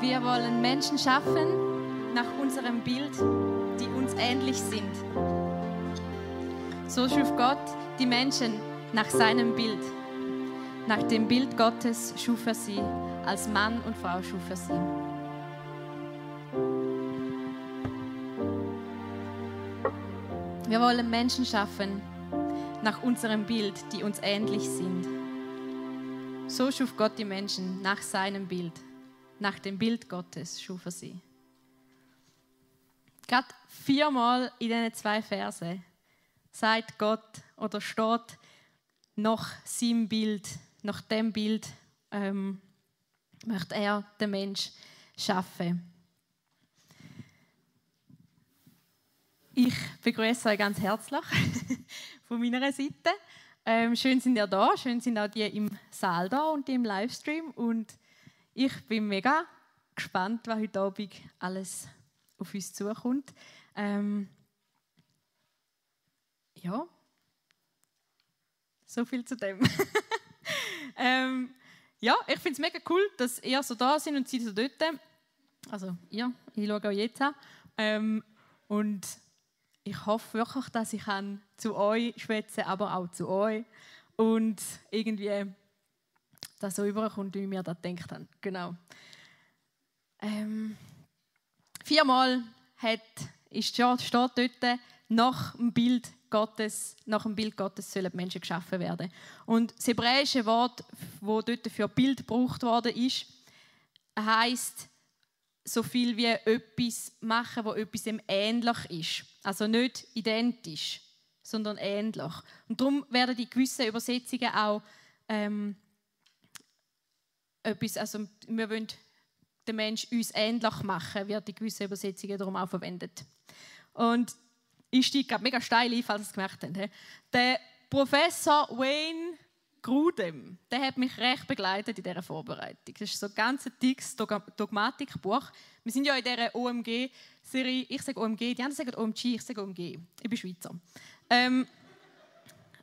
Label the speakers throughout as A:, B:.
A: Wir wollen Menschen schaffen nach unserem Bild, die uns ähnlich sind. So schuf Gott die Menschen nach seinem Bild. Nach dem Bild Gottes schuf er sie, als Mann und Frau schuf er sie. Wir wollen Menschen schaffen nach unserem Bild, die uns ähnlich sind. So schuf Gott die Menschen nach seinem Bild. Nach dem Bild Gottes schuf er sie. Gerade viermal in diesen zwei Verse sagt Gott oder steht nach seinem Bild, nach dem Bild ähm, möchte er den Mensch schaffen. Ich begrüße euch ganz herzlich von meiner Seite. Ähm, schön sind ihr da, schön sind auch die im Saal da und die im Livestream. Und ich bin mega gespannt, was heute Abend alles auf uns zukommt. Ähm, ja, so viel zu dem. ähm, ja, ich finde es mega cool, dass ihr so da sind und sie so dort. Also ihr, ich schaue auch jetzt an. Ähm, und ich hoffe wirklich, dass ich kann zu euch schwätze, aber auch zu euch und irgendwie das so überkommt, wie mir das denkt haben. Genau. Ähm, viermal hat, ist, steht dort, nach dem Bild Gottes, nach dem Bild Gottes sollen Menschen geschaffen werden. Und das hebräische Wort, wo dort für Bild gebraucht worden ist, heißt so viel wie etwas machen, wo etwas ähnlich ist. Also nicht identisch, sondern ähnlich. Und darum werden die gewissen Übersetzungen auch ähm, etwas, also wir wollen den Menschen uns ähnlich machen, wird die gewissen Übersetzungen darum auch verwendet. Und ich steige mega steil ein, falls ihr es gemerkt habt. Der Professor Wayne Grudem, der hat mich recht begleitet in dieser Vorbereitung. Das ist so ein ganz dickes Dogmatikbuch. Wir sind ja in dieser OMG-Serie, ich sage OMG, die anderen sagen OMG, ich sage OMG. Ich bin Schweizer. Ähm,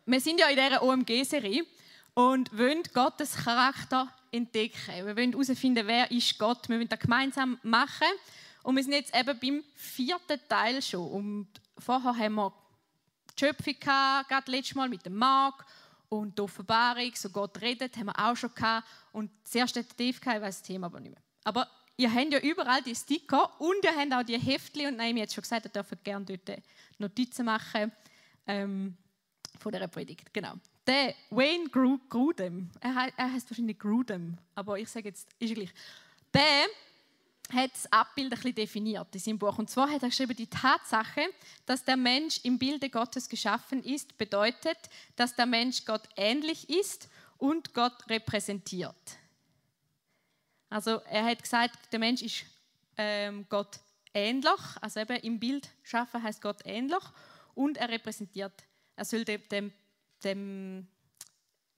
A: wir sind ja in dieser OMG-Serie und wollen Gottes Charakter entdecken. Wir wollen herausfinden, wer ist Gott. Wir wollen das gemeinsam machen. Und wir sind jetzt eben beim vierten Teil schon. Und vorher haben wir die Schöpfung gehabt, gerade letztes Mal mit dem Mark und die Offenbarung, so Gott redet, haben wir auch schon gehabt. Und zuerst hat Dave gehabt, ich weiß das Thema aber nicht mehr. Aber ihr habt ja überall die Sticker und ihr habt auch die Heftchen. Und Naomi hat schon gesagt, ihr dürft gerne dort Notizen machen ähm, von dieser Predigt. Genau. Der Wayne Grudem, er, er heißt wahrscheinlich Grudem, aber ich sage jetzt, ist gleich. Der hat das Abbild ein bisschen definiert in seinem Buch. Und zwar hat er geschrieben, die Tatsache, dass der Mensch im Bilde Gottes geschaffen ist, bedeutet, dass der Mensch Gott ähnlich ist und Gott repräsentiert. Also er hat gesagt, der Mensch ist ähm, Gott ähnlich, also eben im Bild schaffen heißt Gott ähnlich und er repräsentiert, er soll dem, dem, dem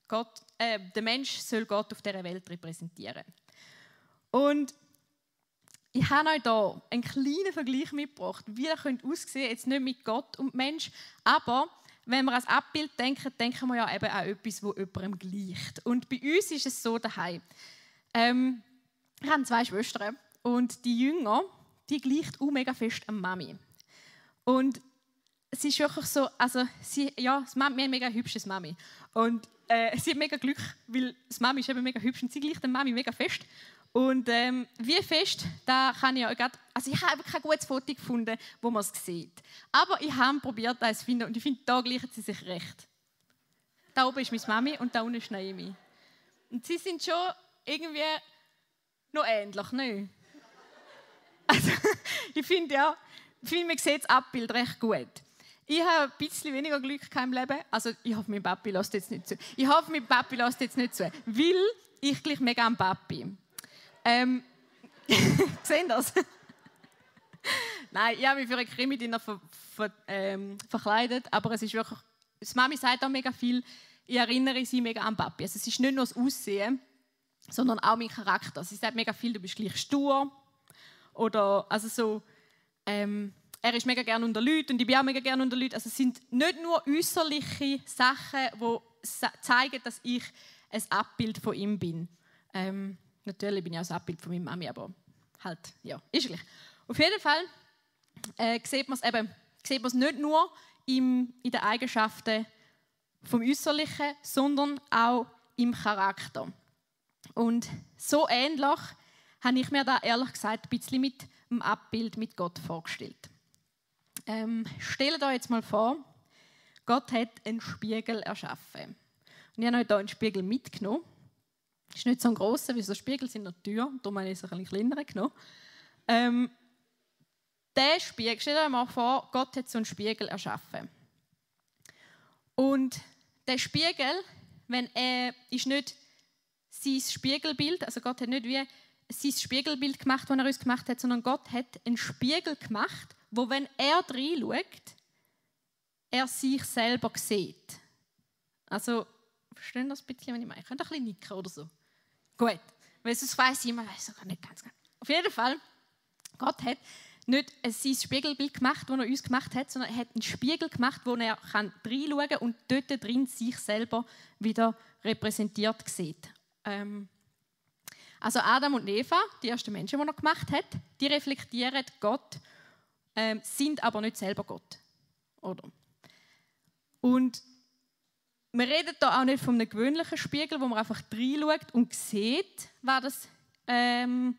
A: Gott, äh, der Mensch soll Gott auf dieser Welt repräsentieren. Und ich habe euch hier einen kleinen Vergleich mitgebracht, wie er aussehen könnte jetzt nicht mit Gott und Mensch, aber wenn wir das Abbild denken, denken wir ja eben an etwas, wo jemandem gleicht. Und bei uns ist es so daheim. Ähm, ich habe zwei Schwestern und die Jünger, die gleicht auch mega fest an Mami. Und es ist wirklich so, also sie, ja, wir haben ein mega hübsches Mami. Und äh, sie hat mega Glück, weil das Mami ist eben mega hübsch und sie gleicht der Mami mega fest. Und ähm, wie fest, da kann ich euch grad, also ich habe kein gutes Foto gefunden, wo man es sieht. Aber ich habe probiert, das zu finden und ich finde, da gleichen sie sich recht. Da oben ist meine Mami und da unten ist Naomi. Und sie sind schon irgendwie noch ähnlich, ne? Also, ich finde ja, ich finde, man sieht das Abbild recht gut. Ich habe ein bisschen weniger Glück im Leben. Also, ich hoffe, mein Papi lässt jetzt nicht zu. Ich hoffe, mein Papi lässt jetzt nicht zu. Weil ich gleich mega am Papi. Ähm, sehen das? Nein, ich habe mich für eine Krimi-Dinner ver, ver, ähm, verkleidet, aber es ist wirklich, das Mami sagt auch mega viel, ich erinnere sie mega an Papi. Also es ist nicht nur das Aussehen, sondern auch mein Charakter. Sie sagt mega viel, du bist gleich stur oder also so, ähm, er ist mega gerne unter Leuten und ich bin auch mega gerne unter Leuten. Also es sind nicht nur äußerliche Sachen, die zeigen, dass ich ein Abbild von ihm bin. Ähm, Natürlich bin ich auch das Abbild von meiner Mami, aber halt, ja, ist gleich. Auf jeden Fall äh, sieht man es eben, sieht nicht nur im, in den Eigenschaften vom Äußerlichen, sondern auch im Charakter. Und so ähnlich habe ich mir da ehrlich gesagt ein bisschen mit dem Abbild mit Gott vorgestellt. Ähm, stellt euch jetzt mal vor, Gott hat einen Spiegel erschaffen. Und ich habe euch hier einen Spiegel mitgenommen. Ist nicht so ein grosser, wie so Spiegel sind in der Tür, darum habe ich es ein bisschen kleiner genommen. Ähm, der Spiegel, stellt euch mal vor, Gott hat so einen Spiegel erschaffen. Und der Spiegel, wenn er ist nicht sein Spiegelbild, also Gott hat nicht wie sein Spiegelbild gemacht, das er uns gemacht hat, sondern Gott hat einen Spiegel gemacht, wo wenn er reinschaut, er sich selber sieht. Also, verstehen das ein bisschen, wenn ich meine? Ich könnte ein bisschen nicken oder so. Gut, weil sonst weiss ich immer, weiß ich nicht ganz genau. Auf jeden Fall, Gott hat nicht sein Spiegelbild gemacht, das er uns gemacht hat, sondern er hat einen Spiegel gemacht, wo er reinschauen kann und dort drin sich selber wieder repräsentiert sieht. Ähm, also Adam und Eva, die ersten Menschen, die er gemacht hat, die reflektieren Gott, ähm, sind aber nicht selber Gott. Oder? Und wir reden da auch nicht von einem gewöhnlichen Spiegel, wo man einfach reinschaut und sieht, was das, ähm,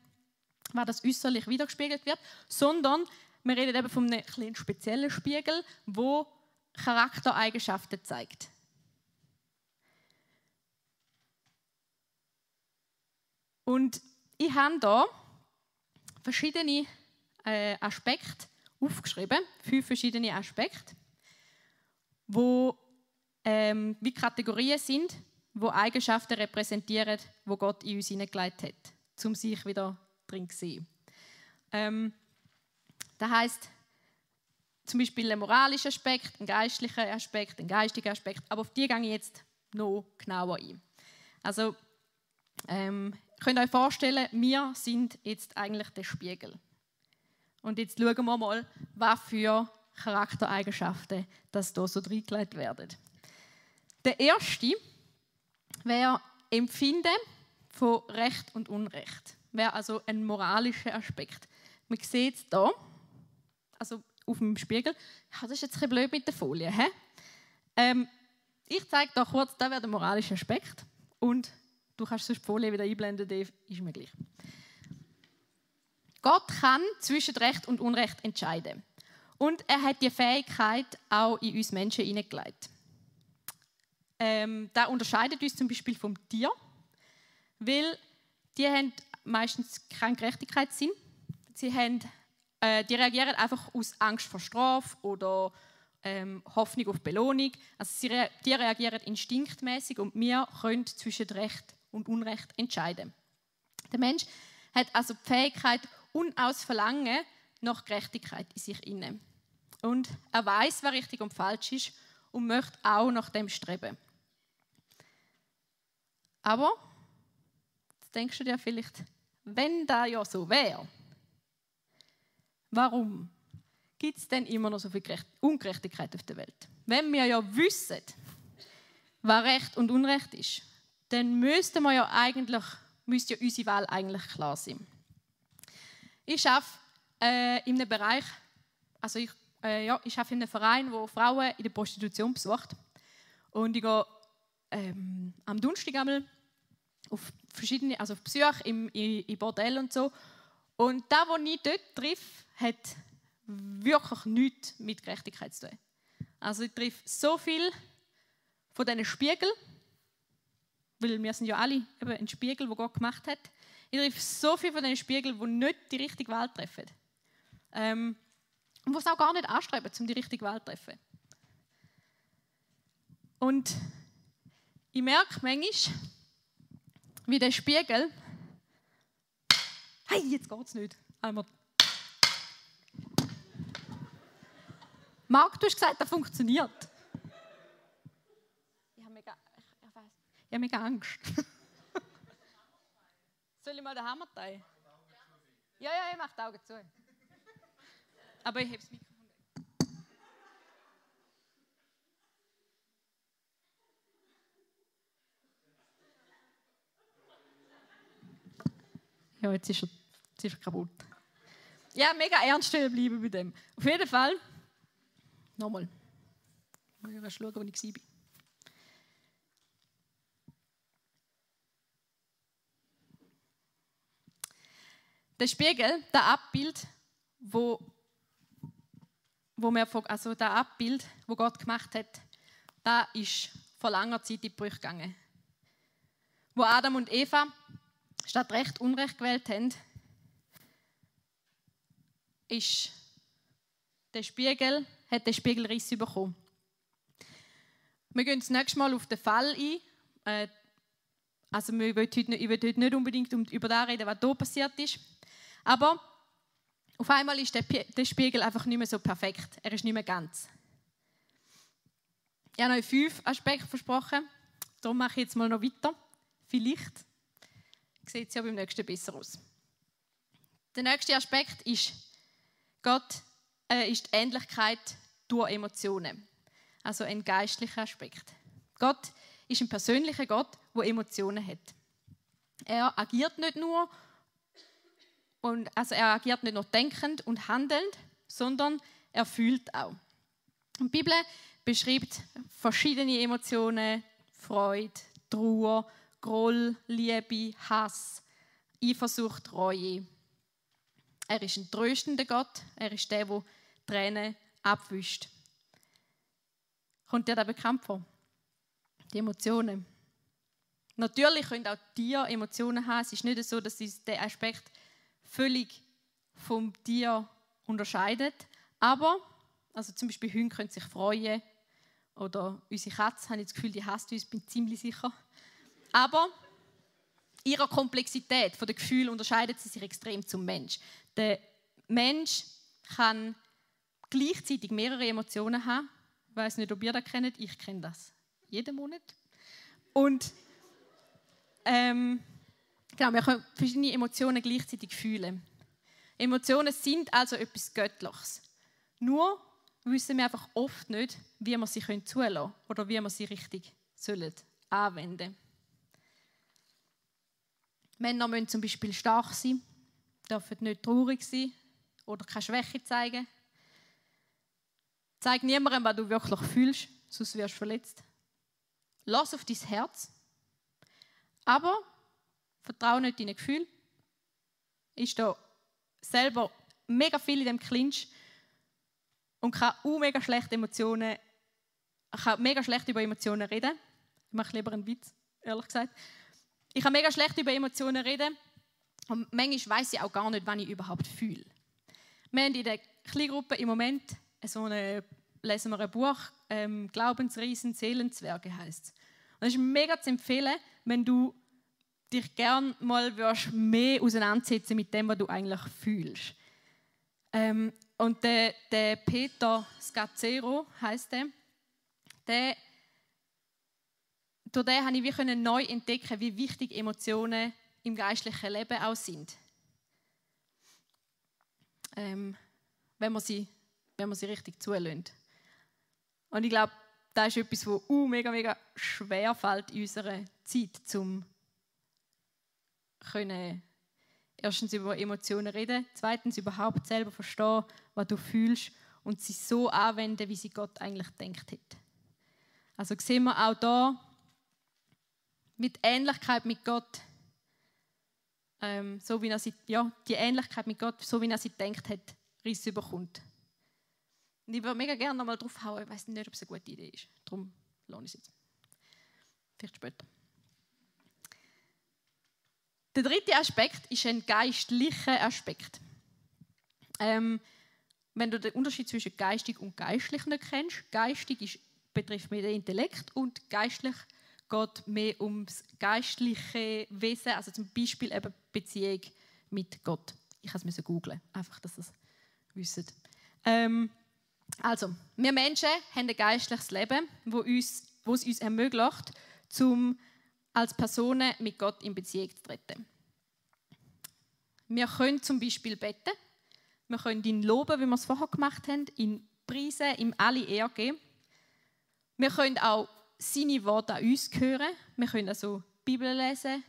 A: was das äußerlich wiedergespiegelt wird, sondern wir reden eben von einem kleinen speziellen Spiegel, wo Charaktereigenschaften zeigt. Und ich habe da verschiedene äh, Aspekte aufgeschrieben, fünf verschiedene Aspekte, wo ähm, wie Kategorien sind, wo Eigenschaften repräsentieren, wo Gott in uns hineingelegt hat, um sich wieder drin zu sehen. Ähm, das heißt zum Beispiel ein moralischer Aspekt, ein geistlicher Aspekt, ein geistiger Aspekt, aber auf die gehe ich jetzt noch genauer ein. Also ähm, könnt ihr euch vorstellen, wir sind jetzt eigentlich der Spiegel. Und jetzt schauen wir mal, was für Charaktereigenschaften das hier so reingelegt werden. Der erste wäre Empfinden von Recht und Unrecht. Wäre also ein moralischer Aspekt. Man sieht es hier, also auf dem Spiegel. Ja, das ist jetzt ein bisschen blöd mit der Folie. He? Ähm, ich zeige da kurz, da wäre der moralische Aspekt. Und Du kannst sonst die Folie wieder einblenden, Dave, ist mir gleich. Gott kann zwischen Recht und Unrecht entscheiden. Und er hat die Fähigkeit auch in uns Menschen hineingelegt. Ähm, das unterscheidet uns zum Beispiel vom Tier, weil die haben meistens keinen Gerechtigkeitssinn. Sie haben, äh, die reagieren einfach aus Angst vor Strafe oder ähm, Hoffnung auf Belohnung. Also sie rea die reagieren instinktmäßig und wir können zwischen Recht und Unrecht entscheiden. Der Mensch hat also die Fähigkeit und aus Verlangen nach Gerechtigkeit in sich inne. Und er weiß, was richtig und falsch ist und möchte auch nach dem streben. Aber jetzt denkst du dir vielleicht, wenn da ja so wäre, warum gibt es denn immer noch so viel Ungerechtigkeit auf der Welt? Wenn wir ja wissen, was Recht und Unrecht ist, dann müsste man ja eigentlich, müsste ja unsere Wahl eigentlich klar sein. Ich arbeite äh, in einem Bereich, also ich, äh, ja, ich arbeite in einem Verein, wo Frauen in der Prostitution besucht. Und ich gehe ähm, am Donnerstag einmal auf verschiedene, also auf Besuch im, im, im Bordell und so. Und da, wo ich dort treffe, hat wirklich nichts mit Gerechtigkeit zu tun. Also ich treffe so viel von diesen Spiegeln, weil wir sind ja alle eben ein Spiegel, wo Gott gemacht hat. Ich treffe so viele von diesen Spiegeln, die nicht die richtige Wahl treffen. Ähm, und die es auch gar nicht anstreben, um die richtige Wahl zu treffen. Und ich merke manchmal, wie der Spiegel. Hey, jetzt geht es nicht. Einmal. Marc, du hast gesagt, das funktioniert. Ich habe mega Angst. Soll ich mal den Hammer teilen? Ja, ja, ich mache die Augen zu. Aber ich habe das Mikrofon weg. Ja, jetzt ist er Sie ist kaputt. Ja, mega ernst bleiben bei dem. Auf jeden Fall, nochmal. Ich muss schauen, wo ich war. Der Spiegel, das Abbild, wo, wo wir, also das Abbild, wo Gott gemacht hat, da ist vor langer Zeit in die Brüche gegangen. Wo Adam und Eva statt Recht Unrecht gewählt haben, ist der Spiegel, hat der Spiegel Riss bekommen. Wir gehen das nächste Mal auf den Fall ein. Äh, also ich will heute nicht unbedingt über das reden, was hier passiert ist. Aber auf einmal ist der, der Spiegel einfach nicht mehr so perfekt. Er ist nicht mehr ganz. Ich habe euch fünf Aspekte versprochen. Darum mache ich jetzt mal noch weiter. Vielleicht sieht es ja beim nächsten besser aus. Der nächste Aspekt ist, Gott äh, ist die Ähnlichkeit durch Emotionen. Also ein geistlicher Aspekt. Gott ist ein persönlicher Gott, der Emotionen hat. Er agiert nicht nur und also er agiert nicht nur denkend und handelnd, sondern er fühlt auch. Die Bibel beschreibt verschiedene Emotionen, Freude, Trauer, Groll, Liebe, Hass, Eifersucht, Reue. Er ist ein tröstender Gott. Er ist der, der Tränen abwischt. Kommt dir da bekannt vor? Die Emotionen. Natürlich können auch Tiere Emotionen haben. Es ist nicht so, dass sie den Aspekt völlig vom Tier unterscheidet. Aber, also zum Beispiel Hunde können sich freuen. Oder unsere Katze, habe ich das Gefühl, die hasst uns, bin ziemlich sicher. Aber ihrer Komplexität von den Gefühlen unterscheidet sie sich extrem zum Mensch. Der Mensch kann gleichzeitig mehrere Emotionen haben. Ich weiß nicht, ob ihr das kennt. Ich kenne das jeden Monat. Und ähm, genau, wir können verschiedene Emotionen gleichzeitig fühlen. Emotionen sind also etwas Göttliches. Nur wissen wir einfach oft nicht, wie wir sie zulassen können oder wie wir sie richtig sollen anwenden Männer müssen zum Beispiel stark sein, dürfen nicht traurig sein oder keine Schwäche zeigen. Zeig niemandem, was du wirklich fühlst, sonst wirst du verletzt. Lass auf dein Herz. Aber vertraue nicht deinen Gefühl. Ist da selber mega viel in dem Clinch und kann auch mega schlecht Emotionen, kann mega schlecht über Emotionen reden. Ich mache lieber einen Witz, ehrlich gesagt. Ich kann mega schlecht über Emotionen reden und manchmal weiß ich auch gar nicht, wann ich überhaupt fühle. Wir haben in der Kleingruppe im Moment so eine, lesen wir ein Buch, ähm, Glaubensriesen, Seelenzwerge heißt es. Es ist mega zu empfehlen, wenn du dich gern mal mehr auseinandersetzen mit dem, was du eigentlich fühlst. Ähm, und der, der Peter Scazzero heißt der, der durch den habe ich wie neu entdecken, wie wichtig Emotionen im geistlichen Leben auch sind. Ähm, wenn, man sie, wenn man sie richtig zulässt. Und ich glaube, das ist etwas, was uh, mega, mega schwer fällt in unserer Zeit, um können erstens über Emotionen reden, zweitens überhaupt selber verstehen, was du fühlst und sie so anwenden, wie sie Gott eigentlich denkt hat. Also sehen wir auch da mit Ähnlichkeit mit Gott, ähm, so wie er sie, ja, die Ähnlichkeit mit Gott, so wie er sie denkt hat, Riss überkommt. Und ich würde mega gerne nochmal drauf hauen, ich weiß nicht, ob es eine gute Idee ist. Darum lohne ich es jetzt. Vielleicht später. Der dritte Aspekt ist ein geistlicher Aspekt. Ähm, wenn du den Unterschied zwischen geistig und geistlich nicht kennst, geistig ist, betrifft mehr den Intellekt und geistlich geht mehr ums geistliche Wesen, also zum Beispiel eben Beziehung mit Gott. Ich kann es googeln, einfach, dass ihr es wisst. Ähm, also, wir Menschen haben ein geistliches Leben, wo, uns, wo es uns ermöglicht, zum als Personen mit Gott in Beziehung zu treten. Wir können zum Beispiel beten, wir können ihn loben, wie wir es vorher gemacht haben, ihn preisen, ihm alle Ehre geben. Wir können auch seine Worte an uns hören. Wir können also die Bibel lesen,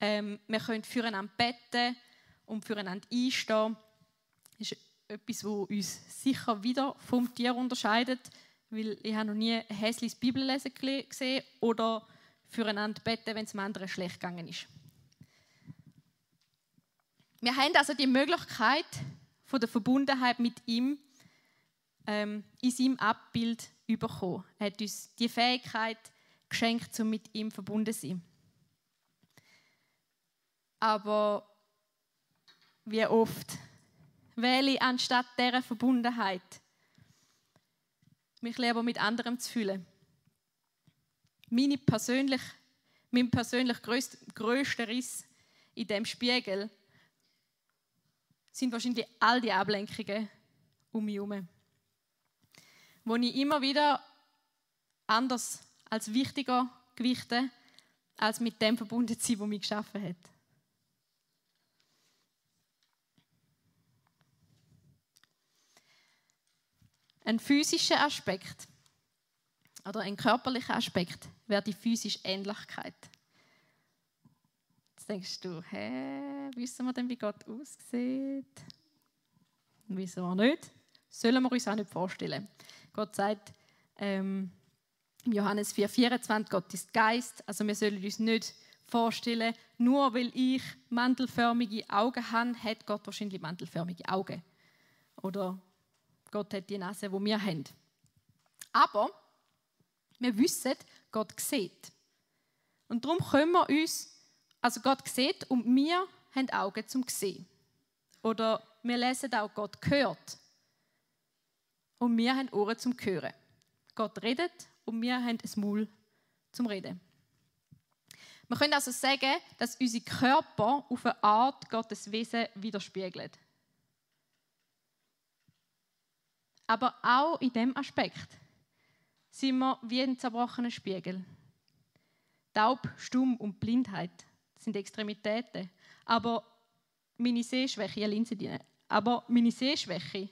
A: ähm, wir können füreinander beten und füreinander einstehen, ist etwas, was uns sicher wieder vom Tier unterscheidet, weil ich habe noch nie ein hässliches Bibellesen gesehen oder füreinander beten, wenn es dem anderen schlecht gegangen ist. Wir haben also die Möglichkeit von der Verbundenheit mit ihm ähm, in seinem Abbild bekommen. Er hat uns die Fähigkeit geschenkt, um mit ihm verbunden zu sein. Aber wie oft wähle ich anstatt dieser Verbundenheit, mich lieber mit anderem zu fühlen. Meine persönlich, mein persönlich größter Riss in dem Spiegel sind wahrscheinlich all die Ablenkungen um mich herum. Wo ich immer wieder anders als wichtiger gewichte, als mit dem verbunden zu sein, was mich geschaffen hat. Ein physischer Aspekt oder ein körperlicher Aspekt wäre die physische Ähnlichkeit. Jetzt denkst du, hä, wissen wir denn, wie Gott aussieht? Wissen wir nicht. Sollen wir uns auch nicht vorstellen. Gott sagt ähm, Johannes 4,24, Gott ist Geist. Also wir sollen uns nicht vorstellen, nur weil ich mantelförmige Augen habe, hat Gott wahrscheinlich mantelförmige Augen. Oder Gott hat die Nase, die wir haben. Aber wir wissen, Gott sieht. Und darum können wir uns, also Gott sieht und wir haben Augen zum sehen. Oder wir lesen auch, Gott hört. Und wir haben Ohren zum Hören. Gott redet und wir haben ein Maul zum Reden. Wir können also sagen, dass unser Körper auf eine Art Gottes Wesen widerspiegelt. Aber auch in dem Aspekt sind wir wie ein zerbrochener Spiegel. Taub, stumm und Blindheit sind Extremitäten. Aber meine Sehschwäche, ja, Linse aber meine Sehschwäche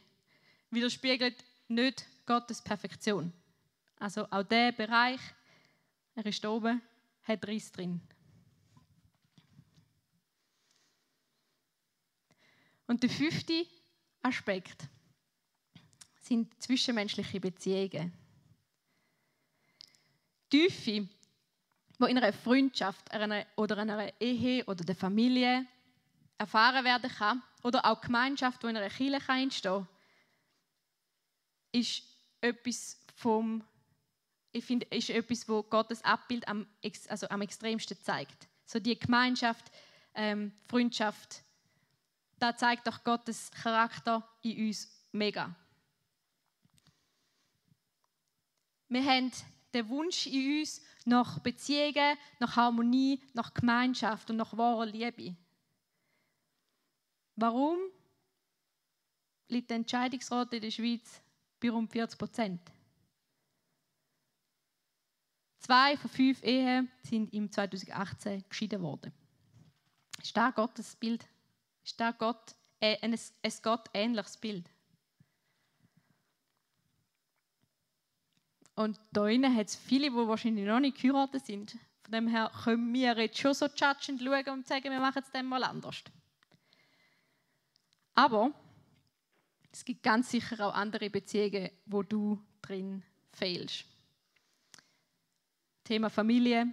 A: widerspiegelt nicht Gottes Perfektion. Also auch der Bereich, er ist oben, hat Riss drin. Und der fünfte Aspekt sind zwischenmenschliche Beziehungen. Tiefe, die in einer Freundschaft einer, oder einer Ehe oder der Familie erfahren werden kann, oder auch Gemeinschaft, die in einer Kirche entstehen kann, ist etwas vom ich finde, ist etwas, wo Gottes Abbild am, also am extremsten zeigt. So die Gemeinschaft, ähm, Freundschaft, da zeigt doch Gottes Charakter in uns mega. Wir haben den Wunsch in uns nach Beziehungen, nach Harmonie, nach Gemeinschaft und nach wahrer Liebe. Warum liegt der Entscheidungsrat in der Schweiz bei rund 40 Prozent? Zwei von fünf Ehen sind im 2018 geschieden worden. Ist da Gottes Bild? Ist da Gott, äh, ein, ein Gott ähnliches Bild? Und da innen hat es viele, die wahrscheinlich noch nicht geheiratet sind. Von dem her können wir jetzt schon so judgend schauen und sagen, wir machen es dann mal anders. Aber es gibt ganz sicher auch andere Beziehungen, wo du drin fehlst. Thema Familie,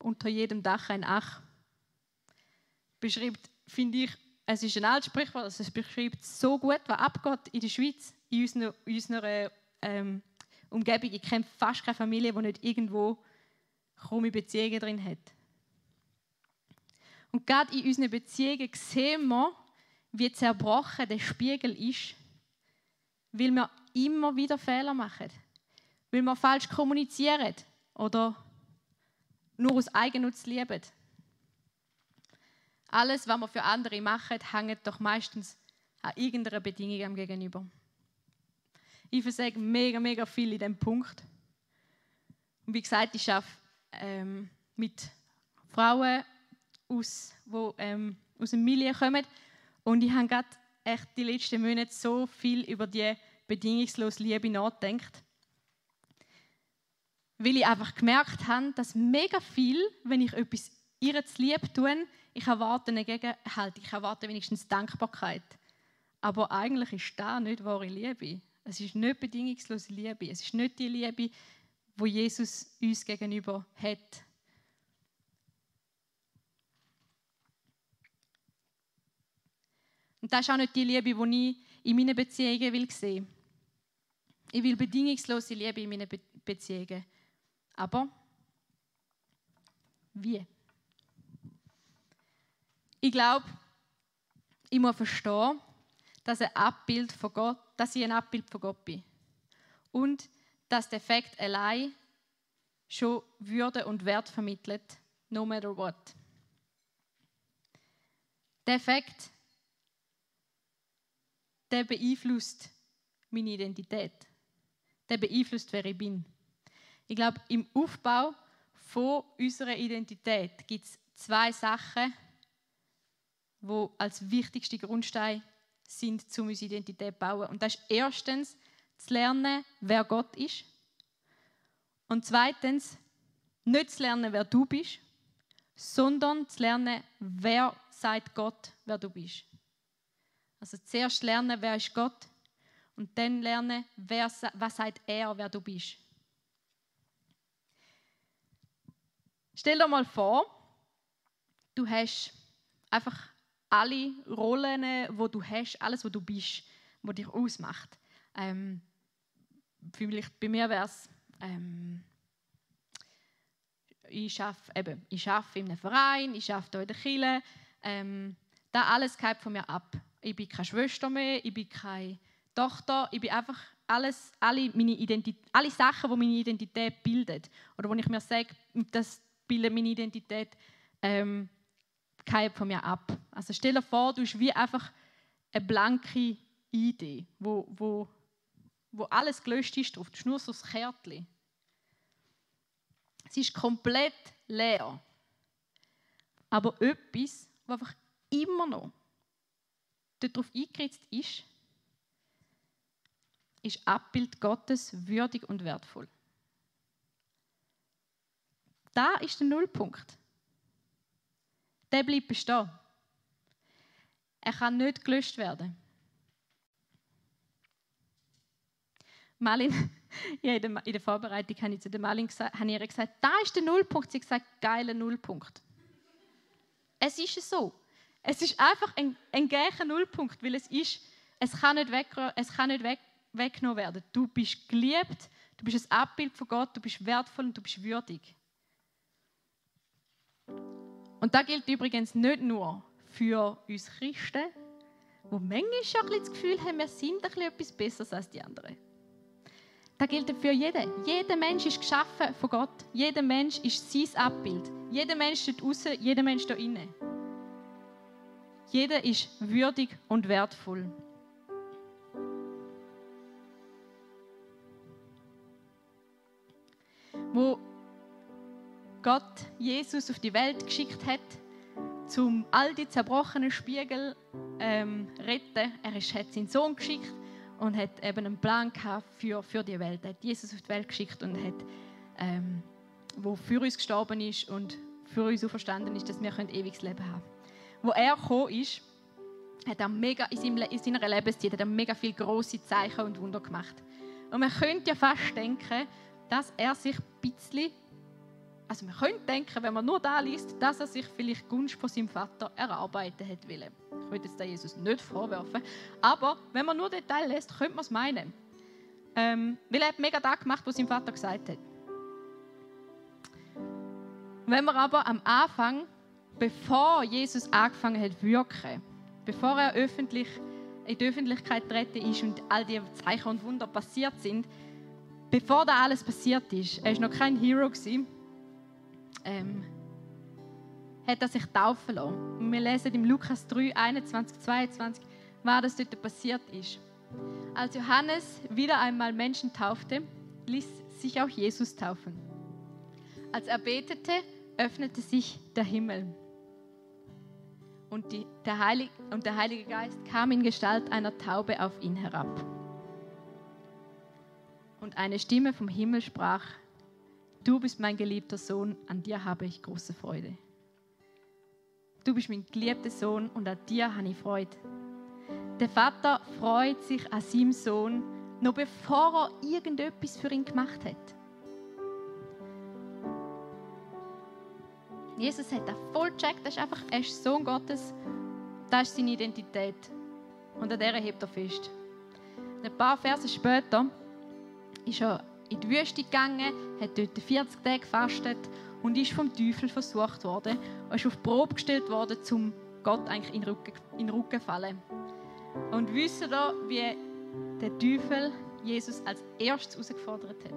A: unter jedem Dach ein Ach, beschreibt, finde ich, es ist ein altes Sprichwort, also es beschreibt so gut, was abgeht in der Schweiz, in unserer, in unserer ähm, Umgebung. Ich kenne fast keine Familie, die nicht irgendwo krumme Beziehungen drin hat. Und gerade in unseren Beziehungen sehen wir, wie zerbrochen der Spiegel ist, weil wir immer wieder Fehler machen, weil wir falsch kommunizieren oder nur aus Eigennutz lieben. Alles, was wir für andere machen, hängt doch meistens an irgendeiner Bedingung am Gegenüber. Ich versage mega, mega viel in diesem Punkt. Und wie gesagt, ich arbeite ähm, mit Frauen, aus, die ähm, aus dem Milieu kommen. Und ich habe gerade echt die letzten Monate so viel über die bedingungslose Liebe nachgedacht weil ich einfach gemerkt habe, dass mega viel, wenn ich etwas ihr zu lieb tun, ich erwarte eine Gegenhaltung, ich erwarte wenigstens Dankbarkeit. Aber eigentlich ist das nicht wahre Liebe. Es ist nicht bedingungslose Liebe. Es ist nicht die Liebe, wo Jesus uns gegenüber hat. Und das ist auch nicht die Liebe, die ich in meinen Beziehungen will sehen Ich will bedingungslose Liebe in meinen Be Beziehungen. Aber wie? Ich glaube, ich muss verstehen, dass, ein Abbild von Gott, dass ich ein Abbild von Gott bin. Und dass der Fakt allein schon Würde und Wert vermittelt, no matter what. Der Fakt, der beeinflusst meine Identität. Der beeinflusst, wer ich bin. Ich glaube, im Aufbau von unserer Identität gibt es zwei Sachen, die als wichtigste Grundsteine sind, um unsere Identität zu bauen. Und das ist erstens zu lernen, wer Gott ist. Und zweitens, nicht zu lernen, wer du bist, sondern zu lernen, wer sagt Gott, wer du bist. Also zuerst lernen, wer ist Gott und dann lernen, wer, was sagt er, wer du bist. Stell dir mal vor, du hast einfach alle Rollen, wo du hast, alles, wo du bist, was dich ausmacht. Ähm, vielleicht bei mir wäre es, ähm, ich arbeite, ich arbeite in einem Verein, ich arbeite hier in der Kirche. Ähm, das alles geht von mir ab. Ich bin keine Schwester mehr, ich bin keine Tochter, ich bin einfach alles, alle, meine Identität, alle Sachen, die meine Identität bilden. Oder wo ich mir sage, das bildet meine Identität, ähm, von mir ab. Also stell dir vor, du hast wie einfach eine blanke Idee, wo, wo, wo alles gelöscht ist drauf. Du hast nur so das Kärtchen. Es ist komplett leer. Aber etwas, was einfach immer noch darauf eingeritzt ist, ist Abbild Gottes würdig und wertvoll. Da ist der Nullpunkt. Der bleibt bestehen. Er kann nicht gelöscht werden. Malin, ja, in der Vorbereitung habe ich zu der Malin gesagt, habe ihr gesagt, da ist der Nullpunkt. Sie hat gesagt, geiler Nullpunkt. Es ist so. Es ist einfach ein, ein gleicher Nullpunkt, weil es ist, es kann nicht, weg, es kann nicht weg, weggenommen werden. Du bist geliebt, du bist ein Abbild von Gott, du bist wertvoll und du bist würdig. Und das gilt übrigens nicht nur für uns Christen, wo manchmal schon ein das Gefühl haben, wir sind etwas Besseres als die anderen. Das gilt für jeden. Jeder Mensch ist geschaffen von Gott. Jeder Mensch ist sein Abbild. Jeder Mensch dort außen, jeder Mensch da innen. Jeder ist würdig und wertvoll. Wo Gott Jesus auf die Welt geschickt hat, um all die zerbrochenen Spiegel ähm, retten. Er hat seinen Sohn geschickt und hat eben einen Plan für, für die Welt. Er hat Jesus auf die Welt geschickt und hat, ähm, wo für uns gestorben ist und für uns auferstanden ist, dass wir ein ewiges Leben haben Wo er gekommen ist, hat er mega, in, seinem, in seiner Lebenszeit hat er mega viele große Zeichen und Wunder gemacht. Und man könnte ja fast denken, dass er sich ein bisschen also man könnte denken, wenn man nur da liest, dass er sich vielleicht Gunst von seinem Vater erarbeiten hat wollen. Ich würde jetzt Jesus nicht vorwerfen, aber wenn man nur Detail liest, könnte man es meinen. Ähm, weil er hat mega das gemacht, was sein Vater gesagt hat. Wenn man aber am Anfang, bevor Jesus angefangen hat wirken, bevor er öffentlich in die Öffentlichkeit getreten ist und all die Zeichen und Wunder passiert sind, bevor da alles passiert ist, er war noch kein Hero gewesen, ähm, hat er sich taufen lassen. Und wir lesen im Lukas 3, 21, 22, was das dort passiert ist. Als Johannes wieder einmal Menschen taufte, ließ sich auch Jesus taufen. Als er betete, öffnete sich der Himmel. Und, die, der Heilig, und der Heilige Geist kam in Gestalt einer Taube auf ihn herab. Und eine Stimme vom Himmel sprach, Du bist mein geliebter Sohn, an dir habe ich große Freude. du bist mein geliebter Sohn und an dir habe ich Freude. Der Vater freut sich an seinem Sohn, noch bevor er irgendetwas für ihn gemacht hat. Jesus hat das voll gecheckt, das ist einfach, er ist Sohn Gottes, das ist seine Identität. Und an der hebt er fest. Ein paar Verse später ist er in die Wüste gegangen, hat dort 40 Tage gefastet und ist vom Teufel versucht worden. Er ist auf die Probe gestellt worden, um Gott eigentlich in den Rücken, in den Rücken zu fallen. Und wisst ihr, wie der Teufel Jesus als erstes herausgefordert hat?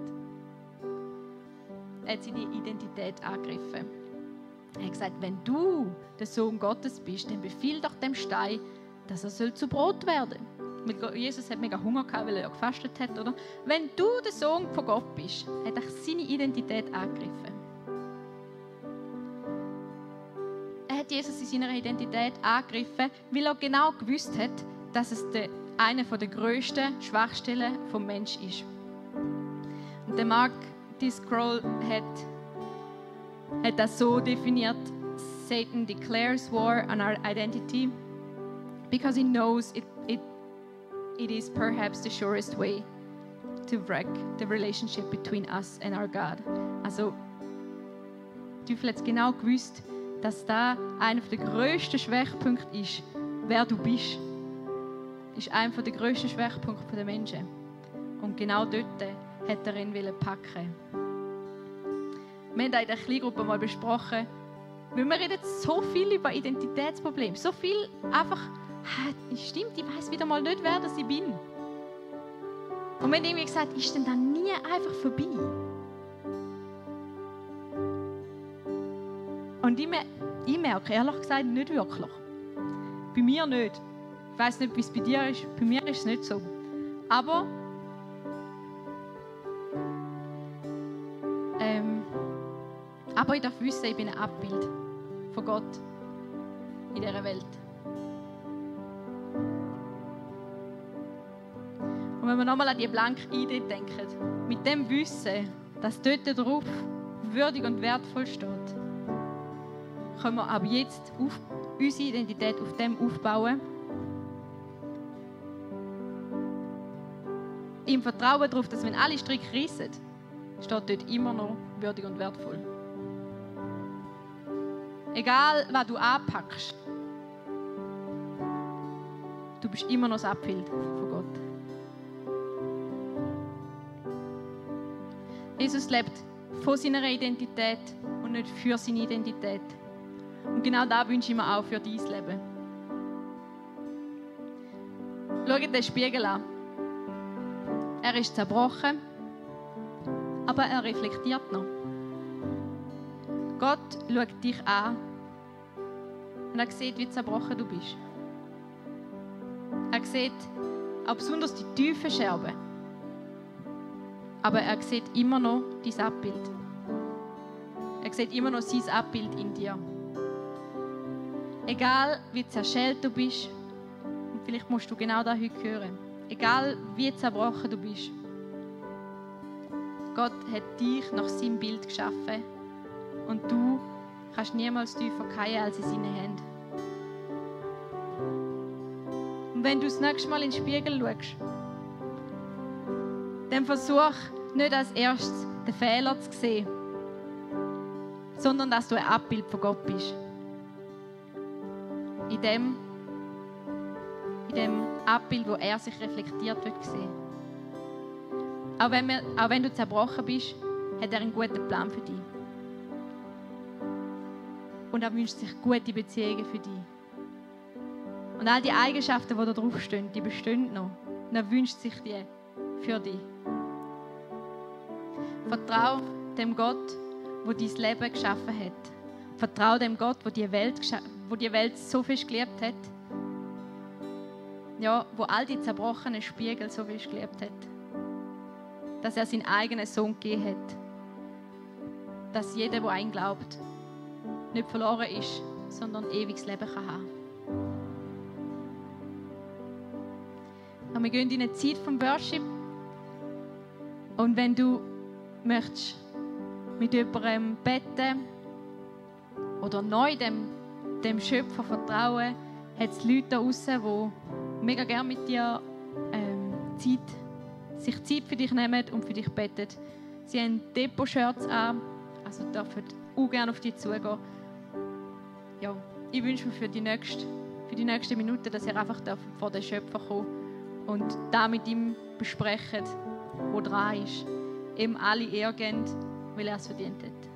A: Er hat seine Identität angegriffen. Er hat gesagt, wenn du der Sohn Gottes bist, dann befiehl doch dem Stein, dass er soll zu Brot werden soll. Jesus hat mega Hunger gehabt, weil er gefastet hat, oder? Wenn du der Sohn von Gott bist, hat er seine Identität angegriffen. Er hat Jesus in seiner Identität angegriffen, weil er genau gewusst hat, dass es eine der grössten Schwachstellen vom Mensch ist. Und der Mark D. Scroll hat hat das so definiert: Satan declares war on our identity because he knows it, it, is perhaps the surest way to wreck the relationship between us and our God. Also, du hat genau gewusst, dass da einer der grössten Schwachpunkte ist, wer du bist. Ist einer der grössten Schwachpunkte der Menschen. Und genau dort hat er ihn packen wir haben in der Kleingruppe mal besprochen, wir reden so viel über Identitätsprobleme, so viel einfach, stimmt, ich weiß wieder mal nicht, wer das ich bin. Und haben irgendwie gesagt, ist denn dann nie einfach vorbei? Und ich, ich merke ehrlich gesagt nicht wirklich. Bei mir nicht. Ich weiß nicht, wie es bei dir ist. Bei mir ist es nicht so. Aber Aber ich darf wissen, ich bin ein Abbild von Gott in dieser Welt. Und wenn wir nochmal an die blanke Idee denken, mit dem Wissen, dass dort drauf würdig und wertvoll steht, können wir ab jetzt auf unsere Identität auf dem aufbauen. Im Vertrauen darauf, dass wenn alle Stricke rissen, steht dort immer noch würdig und wertvoll. Egal, was du anpackst, du bist immer noch das Abbild von Gott. Jesus lebt von seiner Identität und nicht für seine Identität. Und genau da wünsche ich mir auch für dein Leben. Schau den Spiegel an. Er ist zerbrochen, aber er reflektiert noch. Gott schaut dich an und er sieht, wie zerbrochen du bist. Er sieht auch besonders die tiefen Scherben. Aber er sieht immer noch dein Abbild. Er sieht immer noch sein Abbild in dir. Egal wie zerschellt du bist, und vielleicht musst du genau das heute hören, egal wie zerbrochen du bist, Gott hat dich nach seinem Bild geschaffen und du kannst niemals tiefer fallen als in seinen Händen. Und wenn du das nächste Mal in den Spiegel schaust, dann versuch nicht als erstes den Fehler zu sehen, sondern dass du ein Abbild von Gott bist. In dem, in dem Abbild, wo er sich reflektiert wird sehen. Auch wenn, wir, auch wenn du zerbrochen bist, hat er einen guten Plan für dich. Und er wünscht sich gute Beziehungen für dich. Und all die Eigenschaften, die da draufstehen, die bestehen noch. Und er wünscht sich die für dich. Vertrau dem Gott, wo dein Leben geschaffen hat. Vertrau dem Gott, wo die Welt, wo die Welt so viel geliebt hat. Ja, wo all die zerbrochenen Spiegel so viel geliebt hat. Dass er seinen eigenen Sohn gegeben hat. Dass jeder, der einen glaubt, nicht verloren ist, sondern ewiges Leben kann haben. Und wir gehen in eine Zeit vom Worship. Und wenn du möchtest mit jemandem beten oder neu dem dem Schöpfer vertrauen, hat es Leute da draußen, die mega gerne mit dir ähm, Zeit, sich Zeit für dich nehmen und für dich beten. Sie haben Depot-Shirts an, also dürfen auch gerne auf dich zugehen. Ja, ich wünsche mir für die nächste, für die nächsten Minuten, dass ihr einfach vor den Schöpfer kommt und da mit ihm besprechen, wo dran ist. Ihm alle Ehre geben, weil er es verdient hat.